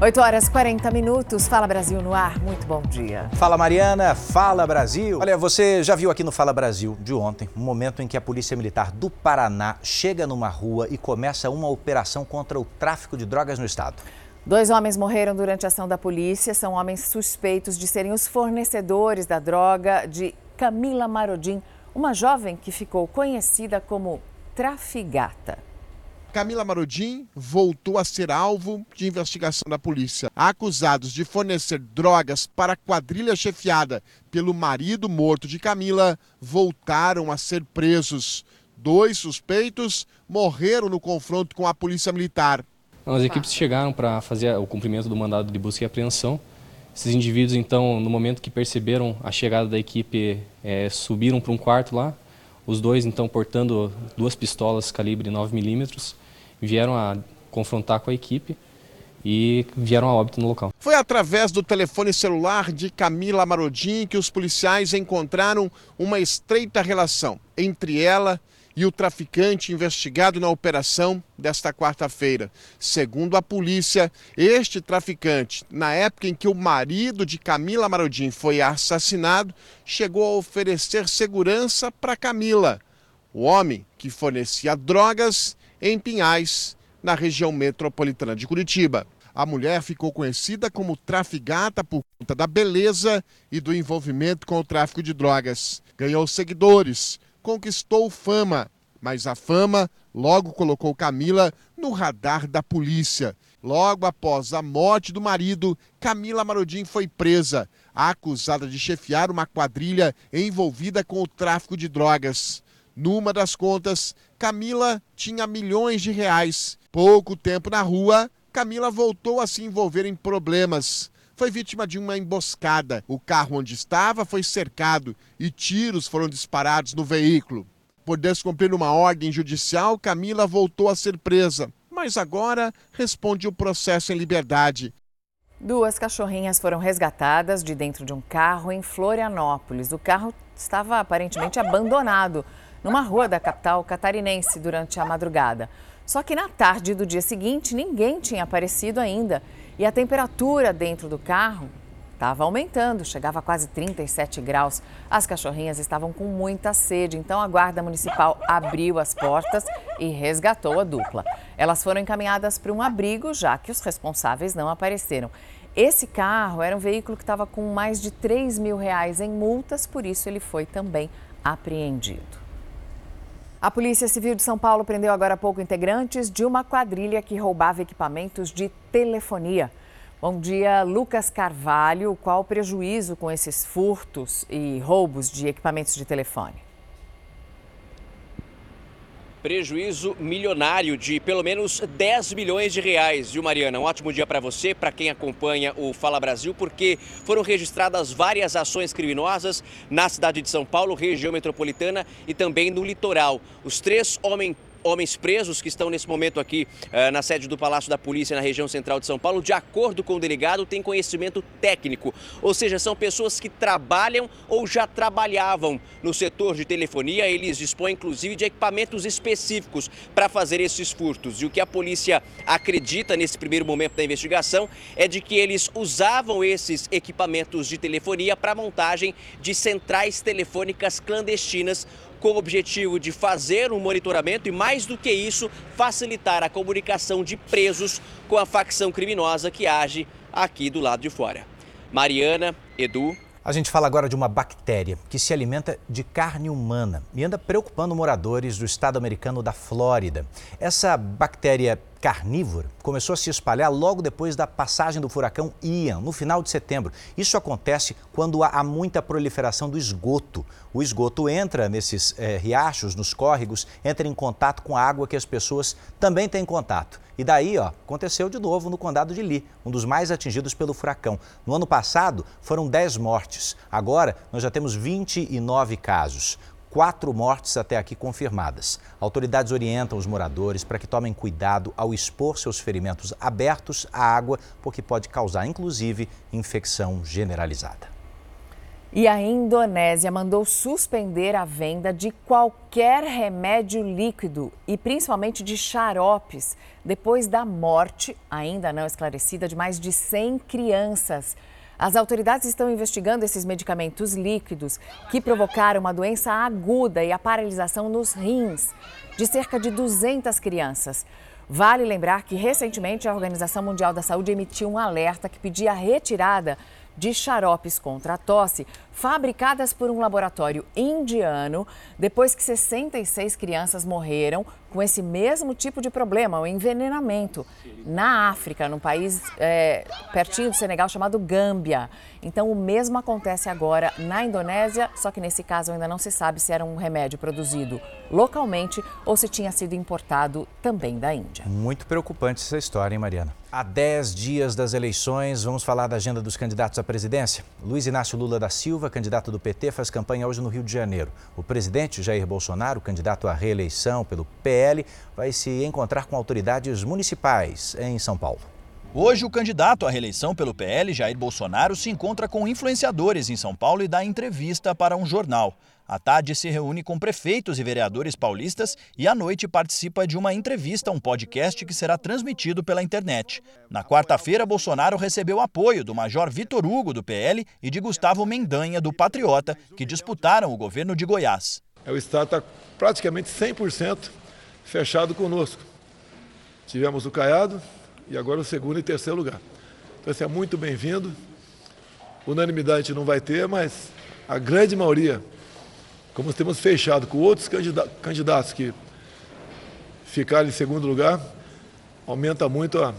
8 horas 40 minutos. Fala Brasil no ar. Muito bom dia. Fala Mariana, fala Brasil. Olha, você já viu aqui no Fala Brasil de ontem um momento em que a Polícia Militar do Paraná chega numa rua e começa uma operação contra o tráfico de drogas no estado. Dois homens morreram durante a ação da polícia. São homens suspeitos de serem os fornecedores da droga de Camila Marodim, uma jovem que ficou conhecida como Trafigata. Camila Marodim voltou a ser alvo de investigação da polícia. Acusados de fornecer drogas para a quadrilha chefiada pelo marido morto de Camila, voltaram a ser presos. Dois suspeitos morreram no confronto com a polícia militar. As equipes chegaram para fazer o cumprimento do mandado de busca e apreensão. Esses indivíduos, então, no momento que perceberam a chegada da equipe, é, subiram para um quarto lá. Os dois, então, portando duas pistolas calibre 9 milímetros, vieram a confrontar com a equipe e vieram a óbito no local. Foi através do telefone celular de Camila Marodim que os policiais encontraram uma estreita relação entre ela e o traficante investigado na operação desta quarta-feira. Segundo a polícia, este traficante, na época em que o marido de Camila Marodim foi assassinado, chegou a oferecer segurança para Camila. O homem que fornecia drogas em Pinhais, na região metropolitana de Curitiba. A mulher ficou conhecida como traficata por conta da beleza e do envolvimento com o tráfico de drogas. Ganhou seguidores, conquistou fama, mas a fama logo colocou Camila no radar da polícia. Logo após a morte do marido, Camila Marodim foi presa, acusada de chefiar uma quadrilha envolvida com o tráfico de drogas. Numa das contas, Camila tinha milhões de reais. Pouco tempo na rua, Camila voltou a se envolver em problemas. Foi vítima de uma emboscada. O carro onde estava foi cercado e tiros foram disparados no veículo. Por descumprir uma ordem judicial, Camila voltou a ser presa, mas agora responde o processo em liberdade. Duas cachorrinhas foram resgatadas de dentro de um carro em Florianópolis. O carro estava aparentemente abandonado numa rua da capital catarinense durante a madrugada. Só que na tarde do dia seguinte, ninguém tinha aparecido ainda e a temperatura dentro do carro estava aumentando, chegava a quase 37 graus. As cachorrinhas estavam com muita sede, então a Guarda Municipal abriu as portas e resgatou a dupla. Elas foram encaminhadas para um abrigo, já que os responsáveis não apareceram. Esse carro era um veículo que estava com mais de 3 mil reais em multas, por isso ele foi também apreendido. A Polícia Civil de São Paulo prendeu agora há pouco integrantes de uma quadrilha que roubava equipamentos de telefonia. Bom dia, Lucas Carvalho. Qual o prejuízo com esses furtos e roubos de equipamentos de telefone? Prejuízo milionário de pelo menos 10 milhões de reais, viu, Mariana? Um ótimo dia para você, para quem acompanha o Fala Brasil, porque foram registradas várias ações criminosas na cidade de São Paulo, região metropolitana e também no litoral. Os três homens homens presos que estão nesse momento aqui uh, na sede do Palácio da Polícia na região central de São Paulo, de acordo com o delegado, têm conhecimento técnico, ou seja, são pessoas que trabalham ou já trabalhavam no setor de telefonia. Eles dispõem inclusive de equipamentos específicos para fazer esses furtos. E o que a polícia acredita nesse primeiro momento da investigação é de que eles usavam esses equipamentos de telefonia para montagem de centrais telefônicas clandestinas com o objetivo de fazer um monitoramento e, mais do que isso, facilitar a comunicação de presos com a facção criminosa que age aqui do lado de fora. Mariana, Edu. A gente fala agora de uma bactéria que se alimenta de carne humana e anda preocupando moradores do estado americano da Flórida. Essa bactéria carnívora começou a se espalhar logo depois da passagem do furacão Ian, no final de setembro. Isso acontece quando há muita proliferação do esgoto. O esgoto entra nesses é, riachos, nos córregos, entra em contato com a água que as pessoas também têm contato. E daí, ó, aconteceu de novo no condado de Lee, um dos mais atingidos pelo furacão. No ano passado, foram 10 mortes. Agora, nós já temos 29 casos quatro mortes até aqui confirmadas. Autoridades orientam os moradores para que tomem cuidado ao expor seus ferimentos abertos à água, porque pode causar, inclusive, infecção generalizada. E a Indonésia mandou suspender a venda de qualquer remédio líquido e principalmente de xaropes, depois da morte, ainda não esclarecida, de mais de 100 crianças. As autoridades estão investigando esses medicamentos líquidos que provocaram uma doença aguda e a paralisação nos rins de cerca de 200 crianças. Vale lembrar que recentemente a Organização Mundial da Saúde emitiu um alerta que pedia a retirada de xaropes contra a tosse, fabricadas por um laboratório indiano, depois que 66 crianças morreram com esse mesmo tipo de problema, o envenenamento, na África, num país é, pertinho do Senegal chamado Gâmbia. Então, o mesmo acontece agora na Indonésia, só que nesse caso ainda não se sabe se era um remédio produzido localmente ou se tinha sido importado também da Índia. Muito preocupante essa história, hein, Mariana? Há 10 dias das eleições, vamos falar da agenda dos candidatos à presidência. Luiz Inácio Lula da Silva, candidato do PT, faz campanha hoje no Rio de Janeiro. O presidente Jair Bolsonaro, candidato à reeleição pelo PL, vai se encontrar com autoridades municipais em São Paulo. Hoje, o candidato à reeleição pelo PL, Jair Bolsonaro, se encontra com influenciadores em São Paulo e dá entrevista para um jornal. À tarde se reúne com prefeitos e vereadores paulistas e à noite participa de uma entrevista um podcast que será transmitido pela internet. Na quarta-feira, Bolsonaro recebeu apoio do Major Vitor Hugo, do PL, e de Gustavo Mendanha, do Patriota, que disputaram o governo de Goiás. É, o Estado está praticamente 100% fechado conosco. Tivemos o Caiado e agora o segundo e terceiro lugar. Então, isso é muito bem-vindo. Unanimidade não vai ter, mas a grande maioria como temos fechado com outros candidatos que ficaram em segundo lugar, aumenta muito a,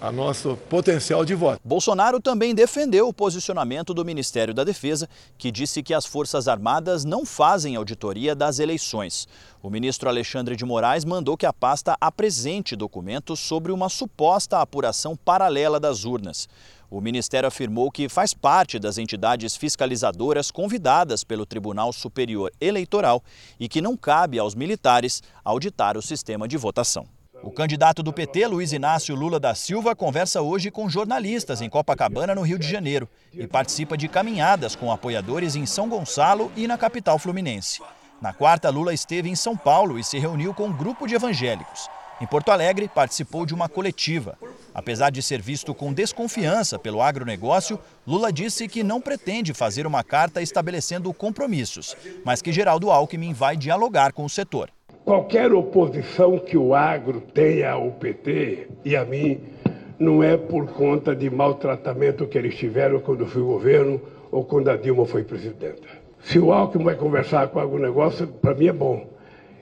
a nosso potencial de voto. Bolsonaro também defendeu o posicionamento do Ministério da Defesa, que disse que as Forças Armadas não fazem auditoria das eleições. O ministro Alexandre de Moraes mandou que a pasta apresente documentos sobre uma suposta apuração paralela das urnas. O Ministério afirmou que faz parte das entidades fiscalizadoras convidadas pelo Tribunal Superior Eleitoral e que não cabe aos militares auditar o sistema de votação. O candidato do PT, Luiz Inácio Lula da Silva, conversa hoje com jornalistas em Copacabana, no Rio de Janeiro, e participa de caminhadas com apoiadores em São Gonçalo e na capital fluminense. Na quarta, Lula esteve em São Paulo e se reuniu com um grupo de evangélicos. Em Porto Alegre, participou de uma coletiva. Apesar de ser visto com desconfiança pelo agronegócio, Lula disse que não pretende fazer uma carta estabelecendo compromissos, mas que Geraldo Alckmin vai dialogar com o setor. Qualquer oposição que o agro tenha ao PT e a mim não é por conta de maltratamento que eles tiveram quando fui governo ou quando a Dilma foi presidenta. Se o Alckmin vai conversar com o agronegócio, para mim é bom.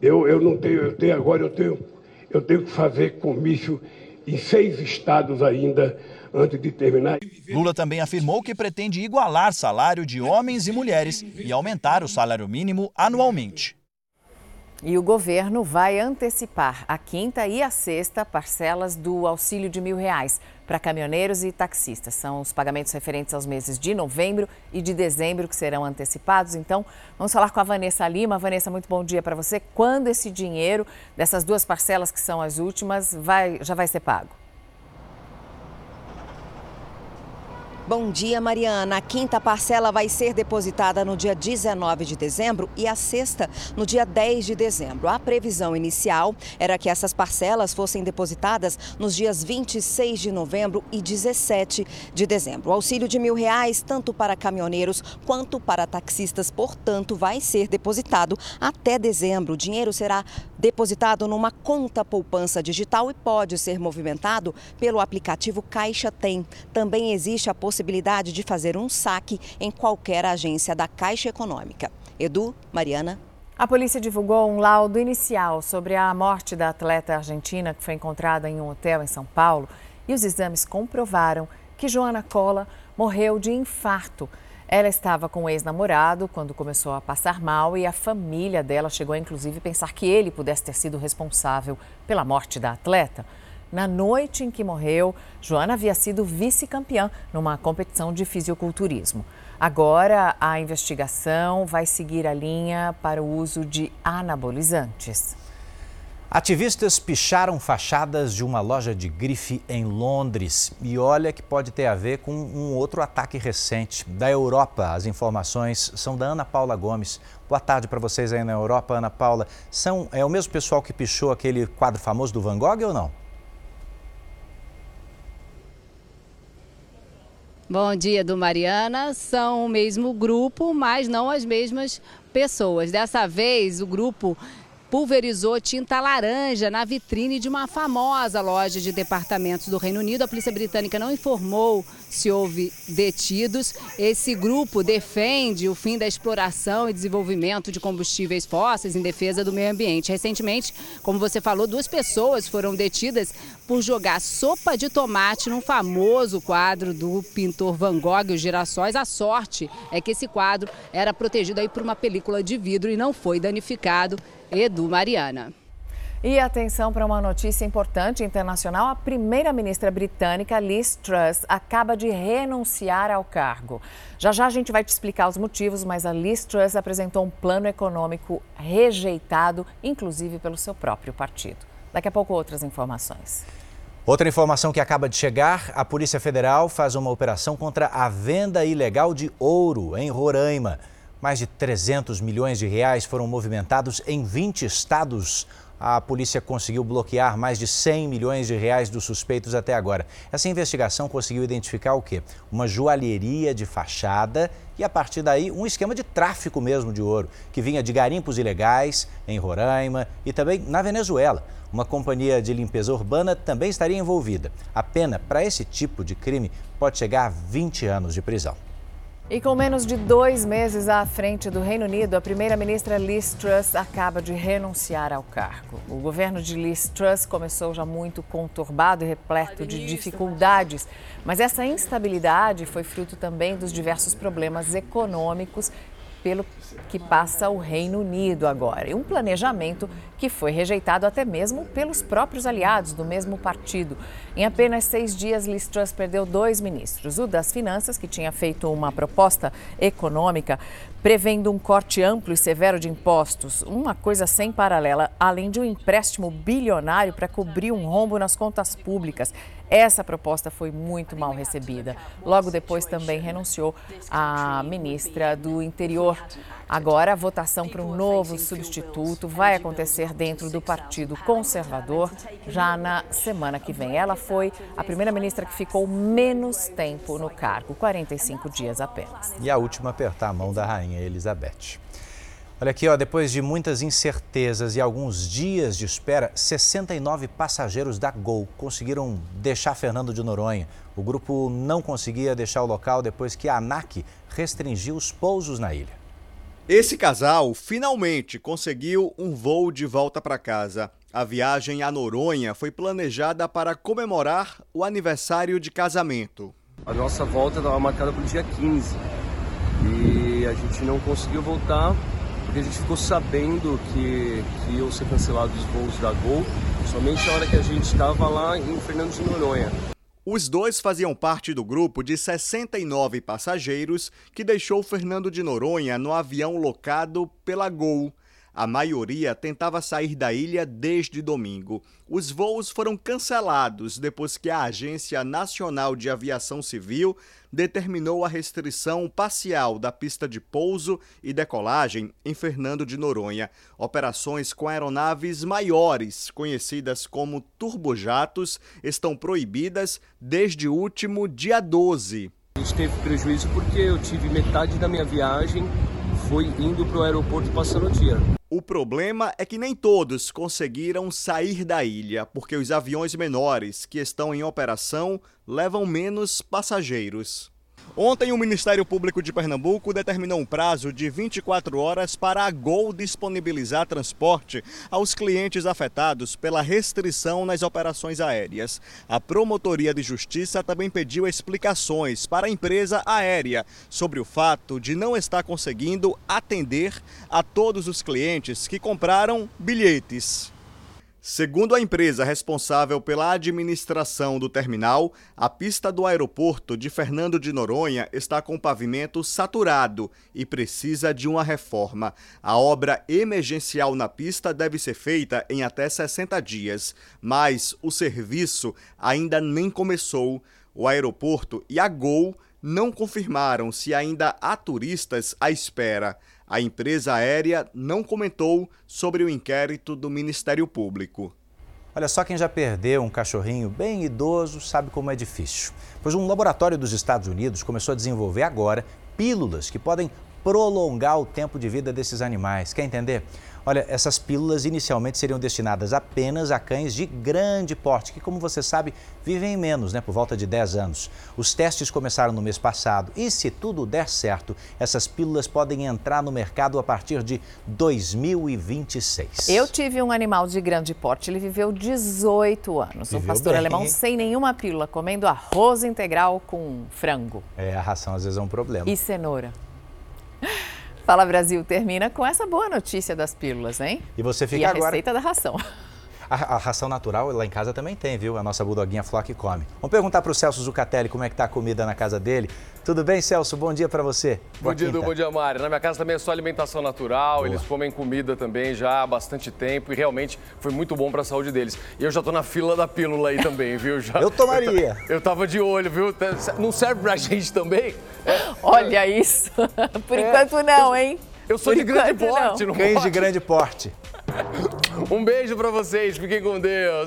Eu, eu não tenho, eu tenho agora, eu tenho eu tenho que fazer comício em seis estados ainda antes de terminar. Lula também afirmou que pretende igualar salário de homens e mulheres e aumentar o salário mínimo anualmente. E o governo vai antecipar a quinta e a sexta parcelas do auxílio de mil reais para caminhoneiros e taxistas. São os pagamentos referentes aos meses de novembro e de dezembro que serão antecipados. Então, vamos falar com a Vanessa Lima. Vanessa, muito bom dia para você. Quando esse dinheiro dessas duas parcelas que são as últimas vai, já vai ser pago? Bom dia, Mariana. A quinta parcela vai ser depositada no dia 19 de dezembro e a sexta no dia 10 de dezembro. A previsão inicial era que essas parcelas fossem depositadas nos dias 26 de novembro e 17 de dezembro. O auxílio de mil reais, tanto para caminhoneiros quanto para taxistas, portanto, vai ser depositado até dezembro. O dinheiro será depositado numa conta poupança digital e pode ser movimentado pelo aplicativo Caixa Tem. Também existe a possibilidade de fazer um saque em qualquer agência da Caixa Econômica. Edu, Mariana. A polícia divulgou um laudo inicial sobre a morte da atleta argentina que foi encontrada em um hotel em São Paulo e os exames comprovaram que Joana Cola morreu de infarto. Ela estava com o ex-namorado quando começou a passar mal e a família dela chegou a inclusive pensar que ele pudesse ter sido responsável pela morte da atleta. Na noite em que morreu, Joana havia sido vice-campeã numa competição de fisiculturismo. Agora, a investigação vai seguir a linha para o uso de anabolizantes. Ativistas picharam fachadas de uma loja de grife em Londres. E olha que pode ter a ver com um outro ataque recente da Europa. As informações são da Ana Paula Gomes. Boa tarde para vocês aí na Europa, Ana Paula. São, é o mesmo pessoal que pichou aquele quadro famoso do Van Gogh ou não? Bom dia, do Mariana. São o mesmo grupo, mas não as mesmas pessoas. Dessa vez, o grupo pulverizou tinta laranja na vitrine de uma famosa loja de departamentos do Reino Unido. A polícia britânica não informou se houve detidos. Esse grupo defende o fim da exploração e desenvolvimento de combustíveis fósseis em defesa do meio ambiente. Recentemente, como você falou, duas pessoas foram detidas por jogar sopa de tomate num famoso quadro do pintor Van Gogh, Os Girassóis. A sorte é que esse quadro era protegido aí por uma película de vidro e não foi danificado. Edu Mariana. E atenção para uma notícia importante internacional: a primeira-ministra britânica Liz Truss acaba de renunciar ao cargo. Já já a gente vai te explicar os motivos, mas a Liz Truss apresentou um plano econômico rejeitado, inclusive pelo seu próprio partido. Daqui a pouco, outras informações. Outra informação que acaba de chegar: a Polícia Federal faz uma operação contra a venda ilegal de ouro em Roraima. Mais de 300 milhões de reais foram movimentados em 20 estados. A polícia conseguiu bloquear mais de 100 milhões de reais dos suspeitos até agora. Essa investigação conseguiu identificar o quê? Uma joalheria de fachada e, a partir daí, um esquema de tráfico mesmo de ouro, que vinha de garimpos ilegais em Roraima e também na Venezuela. Uma companhia de limpeza urbana também estaria envolvida. A pena para esse tipo de crime pode chegar a 20 anos de prisão. E com menos de dois meses à frente do Reino Unido, a primeira-ministra Liz Truss acaba de renunciar ao cargo. O governo de Liz Truss começou já muito conturbado e repleto de dificuldades, mas essa instabilidade foi fruto também dos diversos problemas econômicos pelo que passa o Reino Unido agora. E um planejamento que foi rejeitado até mesmo pelos próprios aliados do mesmo partido. Em apenas seis dias, Liz Truss perdeu dois ministros. O das Finanças, que tinha feito uma proposta econômica prevendo um corte amplo e severo de impostos, uma coisa sem paralela, além de um empréstimo bilionário para cobrir um rombo nas contas públicas. Essa proposta foi muito mal recebida. Logo depois também renunciou a ministra do Interior. Agora, a votação para um novo substituto vai acontecer dentro do Partido Conservador já na semana que vem. Ela foi a primeira-ministra que ficou menos tempo no cargo 45 dias apenas. E a última a apertar a mão da rainha Elizabeth. Olha aqui, ó, depois de muitas incertezas e alguns dias de espera, 69 passageiros da Gol conseguiram deixar Fernando de Noronha. O grupo não conseguia deixar o local depois que a ANAC restringiu os pousos na ilha. Esse casal finalmente conseguiu um voo de volta para casa. A viagem a Noronha foi planejada para comemorar o aniversário de casamento. A nossa volta estava marcada para o dia 15 e a gente não conseguiu voltar porque a gente ficou sabendo que, que iam ser cancelados os voos da Gol somente na hora que a gente estava lá em Fernando de Noronha. Os dois faziam parte do grupo de 69 passageiros que deixou Fernando de Noronha no avião locado pela Gol. A maioria tentava sair da ilha desde domingo. Os voos foram cancelados depois que a Agência Nacional de Aviação Civil determinou a restrição parcial da pista de pouso e decolagem em Fernando de Noronha. Operações com aeronaves maiores, conhecidas como turbojatos, estão proibidas desde o último dia 12. A gente teve prejuízo porque eu tive metade da minha viagem foi indo para o aeroporto passando o dia. O problema é que nem todos conseguiram sair da ilha, porque os aviões menores que estão em operação levam menos passageiros. Ontem, o Ministério Público de Pernambuco determinou um prazo de 24 horas para a Gol disponibilizar transporte aos clientes afetados pela restrição nas operações aéreas. A Promotoria de Justiça também pediu explicações para a empresa aérea sobre o fato de não estar conseguindo atender a todos os clientes que compraram bilhetes. Segundo a empresa responsável pela administração do terminal, a pista do aeroporto de Fernando de Noronha está com pavimento saturado e precisa de uma reforma. A obra emergencial na pista deve ser feita em até 60 dias, mas o serviço ainda nem começou. O aeroporto e a Gol não confirmaram se ainda há turistas à espera. A empresa aérea não comentou sobre o inquérito do Ministério Público. Olha só quem já perdeu um cachorrinho bem idoso sabe como é difícil. Pois um laboratório dos Estados Unidos começou a desenvolver agora pílulas que podem prolongar o tempo de vida desses animais. Quer entender? Olha, essas pílulas inicialmente seriam destinadas apenas a cães de grande porte, que, como você sabe, vivem menos, né, por volta de 10 anos. Os testes começaram no mês passado e, se tudo der certo, essas pílulas podem entrar no mercado a partir de 2026. Eu tive um animal de grande porte, ele viveu 18 anos. Viveu um pastor bem. alemão sem nenhuma pílula, comendo arroz integral com frango É, a ração às vezes é um problema. e cenoura. Fala Brasil termina com essa boa notícia das pílulas, hein? E você E fica a agora. receita da ração. A, a ração natural lá em casa também tem, viu? A nossa budoguinha Flock come. Vamos perguntar para o Celso Zucatelli como é que tá a comida na casa dele. Tudo bem, Celso? Bom dia para você. Bom Boa dia, Edu, bom dia, Mari. Na minha casa também é só alimentação natural, Boa. eles comem comida também já há bastante tempo e realmente foi muito bom para a saúde deles. E eu já tô na fila da pílula aí também, viu? Já, Eu tomaria. Eu, eu tava de olho, viu? Não serve pra gente também? É, Olha isso. Por enquanto não, hein? eu sou Por de grande enquanto, não. porte, não Cães de grande porte. Um beijo pra vocês, fiquem com Deus.